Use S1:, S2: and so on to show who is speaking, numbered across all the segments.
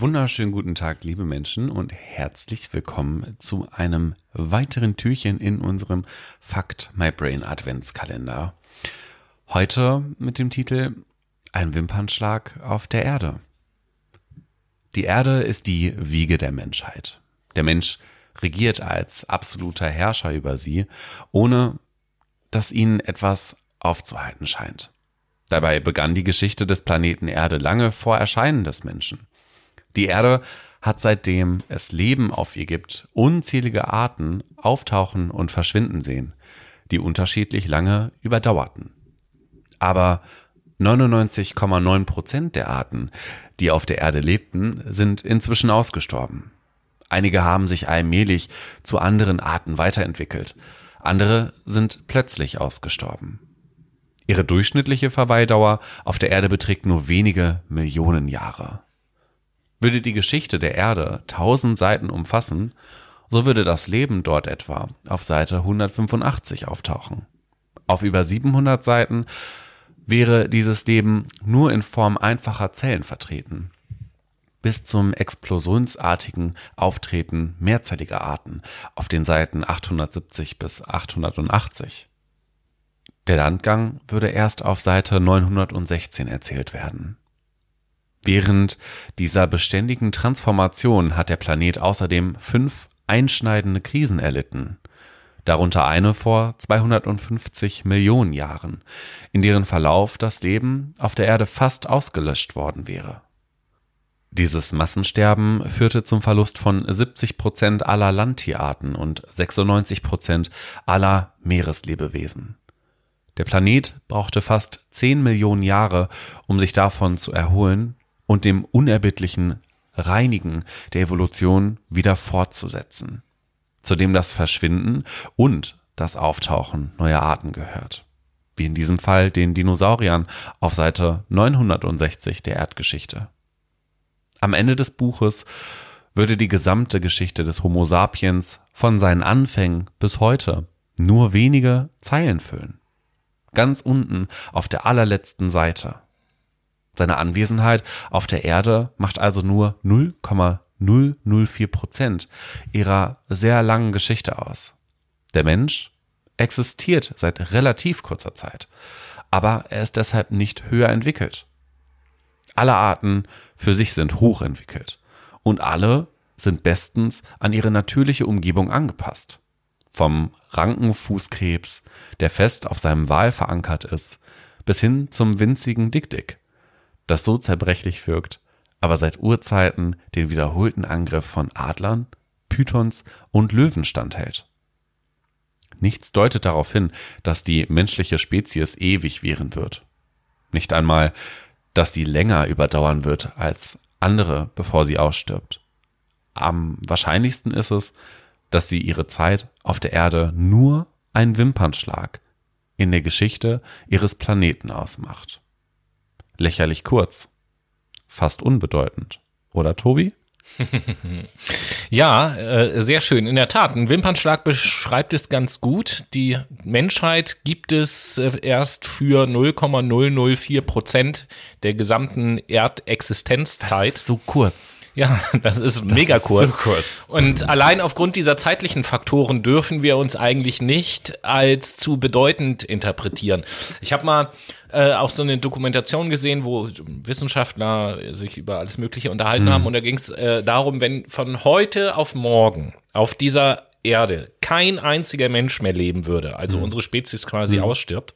S1: wunderschönen guten Tag, liebe Menschen, und herzlich willkommen zu einem weiteren Türchen in unserem Fact My Brain Adventskalender. Heute mit dem Titel Ein Wimpernschlag auf der Erde. Die Erde ist die Wiege der Menschheit. Der Mensch regiert als absoluter Herrscher über sie, ohne dass ihnen etwas aufzuhalten scheint. Dabei begann die Geschichte des Planeten Erde lange vor Erscheinen des Menschen. Die Erde hat seitdem es Leben auf ihr gibt, unzählige Arten auftauchen und verschwinden sehen, die unterschiedlich lange überdauerten. Aber 99,9 Prozent der Arten, die auf der Erde lebten, sind inzwischen ausgestorben. Einige haben sich allmählich zu anderen Arten weiterentwickelt, andere sind plötzlich ausgestorben. Ihre durchschnittliche Verweildauer auf der Erde beträgt nur wenige Millionen Jahre. Würde die Geschichte der Erde tausend Seiten umfassen, so würde das Leben dort etwa auf Seite 185 auftauchen. Auf über 700 Seiten wäre dieses Leben nur in Form einfacher Zellen vertreten. Bis zum explosionsartigen Auftreten mehrzelliger Arten auf den Seiten 870 bis 880. Der Landgang würde erst auf Seite 916 erzählt werden. Während dieser beständigen Transformation hat der Planet außerdem fünf einschneidende Krisen erlitten, darunter eine vor 250 Millionen Jahren, in deren Verlauf das Leben auf der Erde fast ausgelöscht worden wäre. Dieses Massensterben führte zum Verlust von 70 Prozent aller Landtierarten und 96 Prozent aller Meereslebewesen. Der Planet brauchte fast 10 Millionen Jahre, um sich davon zu erholen und dem unerbittlichen Reinigen der Evolution wieder fortzusetzen, zu dem das Verschwinden und das Auftauchen neuer Arten gehört, wie in diesem Fall den Dinosauriern auf Seite 960 der Erdgeschichte. Am Ende des Buches würde die gesamte Geschichte des Homo sapiens von seinen Anfängen bis heute nur wenige Zeilen füllen. Ganz unten auf der allerletzten Seite seine Anwesenheit auf der Erde macht also nur 0,004 Prozent ihrer sehr langen Geschichte aus. Der Mensch existiert seit relativ kurzer Zeit, aber er ist deshalb nicht höher entwickelt. Alle Arten für sich sind hochentwickelt und alle sind bestens an ihre natürliche Umgebung angepasst. Vom Rankenfußkrebs, der fest auf seinem Wal verankert ist, bis hin zum winzigen Dickdick, das so zerbrechlich wirkt, aber seit Urzeiten den wiederholten Angriff von Adlern, Pythons und Löwen standhält. Nichts deutet darauf hin, dass die menschliche Spezies ewig währen wird. Nicht einmal, dass sie länger überdauern wird als andere, bevor sie ausstirbt. Am wahrscheinlichsten ist es, dass sie ihre Zeit auf der Erde nur ein Wimpernschlag in der Geschichte ihres Planeten ausmacht lächerlich kurz. Fast unbedeutend. Oder Tobi?
S2: ja, äh, sehr schön. In der Tat, ein Wimpernschlag beschreibt es ganz gut. Die Menschheit gibt es äh, erst für 0,004 Prozent der gesamten Erdexistenzzeit. Das
S1: ist so kurz.
S2: Ja, das ist das mega kurz. Ist so kurz. Und allein aufgrund dieser zeitlichen Faktoren dürfen wir uns eigentlich nicht als zu bedeutend interpretieren. Ich habe mal äh, auch so eine Dokumentation gesehen, wo Wissenschaftler sich über alles Mögliche unterhalten mhm. haben. Und da ging es äh, darum, wenn von heute auf morgen auf dieser Erde kein einziger Mensch mehr leben würde, also mhm. unsere Spezies quasi mhm. ausstirbt,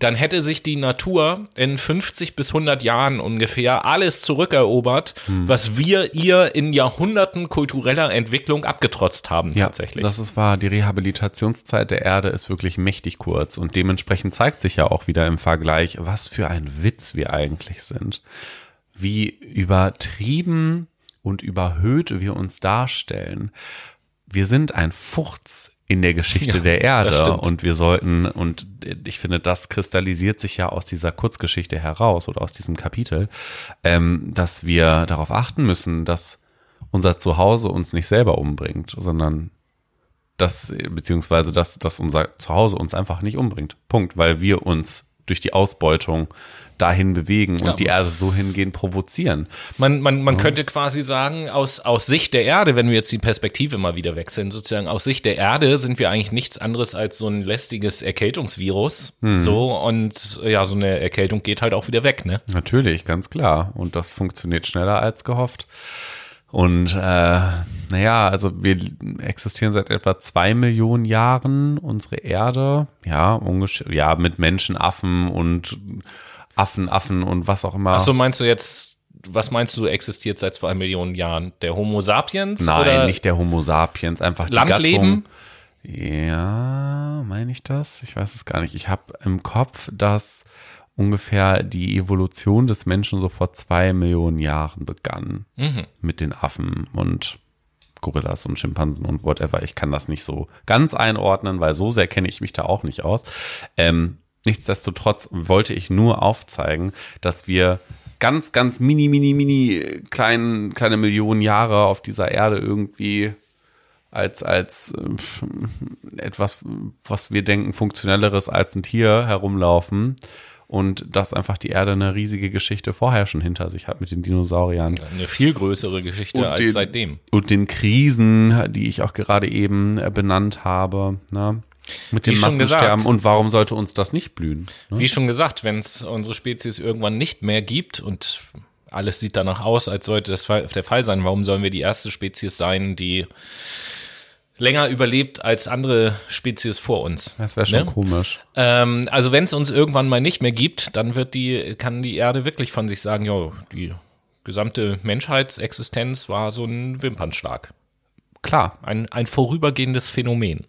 S2: dann hätte sich die Natur in 50 bis 100 Jahren ungefähr alles zurückerobert, hm. was wir ihr in Jahrhunderten kultureller Entwicklung abgetrotzt haben
S1: ja, tatsächlich. Das ist wahr. Die Rehabilitationszeit der Erde ist wirklich mächtig kurz und dementsprechend zeigt sich ja auch wieder im Vergleich, was für ein Witz wir eigentlich sind. Wie übertrieben und überhöht wir uns darstellen. Wir sind ein Furz in der Geschichte ja, der Erde. Und wir sollten, und ich finde, das kristallisiert sich ja aus dieser Kurzgeschichte heraus oder aus diesem Kapitel, ähm, dass wir darauf achten müssen, dass unser Zuhause uns nicht selber umbringt, sondern das, beziehungsweise dass, dass unser Zuhause uns einfach nicht umbringt. Punkt, weil wir uns durch die Ausbeutung dahin bewegen und ja. die Erde so hingehen provozieren.
S2: Man, man, man ja. könnte quasi sagen, aus, aus Sicht der Erde, wenn wir jetzt die Perspektive mal wieder wechseln, sozusagen aus Sicht der Erde sind wir eigentlich nichts anderes als so ein lästiges Erkältungsvirus. Mhm. So, und ja, so eine Erkältung geht halt auch wieder weg, ne?
S1: Natürlich, ganz klar. Und das funktioniert schneller als gehofft. Und äh, naja, also wir existieren seit etwa zwei Millionen Jahren, unsere Erde, ja, ungefähr, ja, mit Menschen, Affen und Affen, Affen und was auch immer.
S2: Ach so, meinst du jetzt, was meinst du, existiert seit zwei Millionen Jahren? Der Homo sapiens?
S1: Nein, nicht der Homo sapiens, einfach die
S2: Landleben?
S1: Gattung. Ja, meine ich das? Ich weiß es gar nicht. Ich habe im Kopf, dass ungefähr die Evolution des Menschen so vor zwei Millionen Jahren begann. Mhm. Mit den Affen und Gorillas und Schimpansen und whatever. Ich kann das nicht so ganz einordnen, weil so sehr kenne ich mich da auch nicht aus. Ähm, nichtsdestotrotz wollte ich nur aufzeigen, dass wir ganz, ganz mini, mini, mini klein, kleine Millionen Jahre auf dieser Erde irgendwie als, als äh, etwas, was wir denken, funktionelleres als ein Tier herumlaufen und dass einfach die Erde eine riesige Geschichte vorher schon hinter sich hat mit den Dinosauriern.
S2: Eine viel größere Geschichte und als den, seitdem.
S1: Und den Krisen, die ich auch gerade eben äh, benannt habe. Ne? Mit dem Massensterben. Und warum sollte uns das nicht blühen?
S2: Ne? Wie schon gesagt, wenn es unsere Spezies irgendwann nicht mehr gibt und alles sieht danach aus, als sollte das der Fall sein, warum sollen wir die erste Spezies sein, die länger überlebt als andere Spezies vor uns.
S1: Das wäre schon ne? komisch.
S2: Ähm, also wenn es uns irgendwann mal nicht mehr gibt, dann wird die, kann die Erde wirklich von sich sagen, ja, die gesamte Menschheitsexistenz war so ein Wimpernschlag.
S1: Klar.
S2: Ein, ein vorübergehendes Phänomen.